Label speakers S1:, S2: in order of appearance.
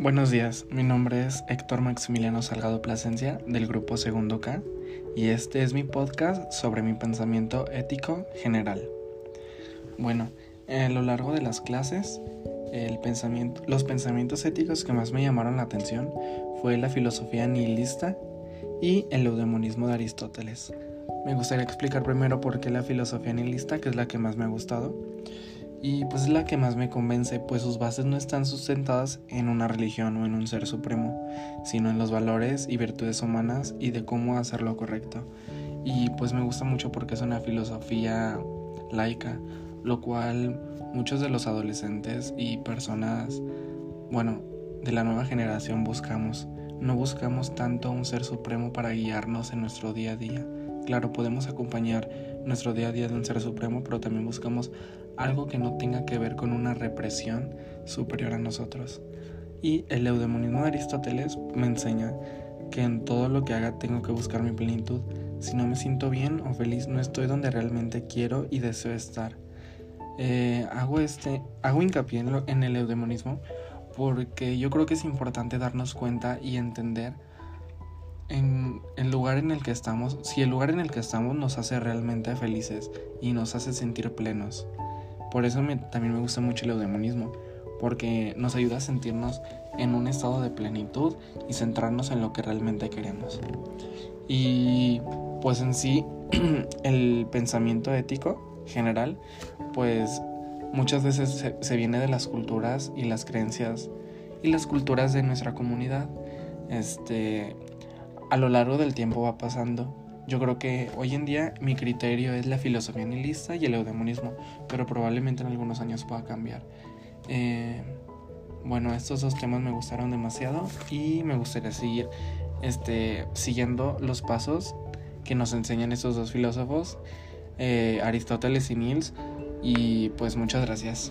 S1: Buenos días, mi nombre es Héctor Maximiliano Salgado Plasencia del grupo Segundo K y este es mi podcast sobre mi pensamiento ético general. Bueno, a lo largo de las clases, los pensamientos éticos que más me llamaron la atención fue la filosofía nihilista y el eudemonismo de Aristóteles. Me gustaría explicar primero por qué la filosofía nihilista, que es la que más me ha gustado, y pues es la que más me convence, pues sus bases no están sustentadas en una religión o en un ser supremo, sino en los valores y virtudes humanas y de cómo hacer lo correcto. Y pues me gusta mucho porque es una filosofía laica, lo cual muchos de los adolescentes y personas, bueno, de la nueva generación buscamos. No buscamos tanto un ser supremo para guiarnos en nuestro día a día. Claro, podemos acompañar nuestro día a día de un ser supremo, pero también buscamos algo que no tenga que ver con una represión superior a nosotros. Y el eudemonismo de Aristóteles me enseña que en todo lo que haga tengo que buscar mi plenitud. Si no me siento bien o feliz, no estoy donde realmente quiero y deseo estar. Eh, hago, este, hago hincapié en, en el eudemonismo porque yo creo que es importante darnos cuenta y entender en el lugar en el que estamos, si el lugar en el que estamos nos hace realmente felices y nos hace sentir plenos. Por eso también me gusta mucho el eudemonismo, porque nos ayuda a sentirnos en un estado de plenitud y centrarnos en lo que realmente queremos. Y pues en sí, el pensamiento ético general, pues muchas veces se, se, viene de las culturas y las creencias y las culturas de nuestra comunidad. Este, a lo largo del tiempo va pasando yo creo que hoy en día mi criterio es la filosofía nihilista y el eudemonismo, pero probablemente en algunos años pueda cambiar. Eh, bueno, estos dos temas me gustaron demasiado y me gustaría seguir este, siguiendo los pasos que nos enseñan estos dos filósofos, eh, Aristóteles y Niels. Y pues muchas gracias.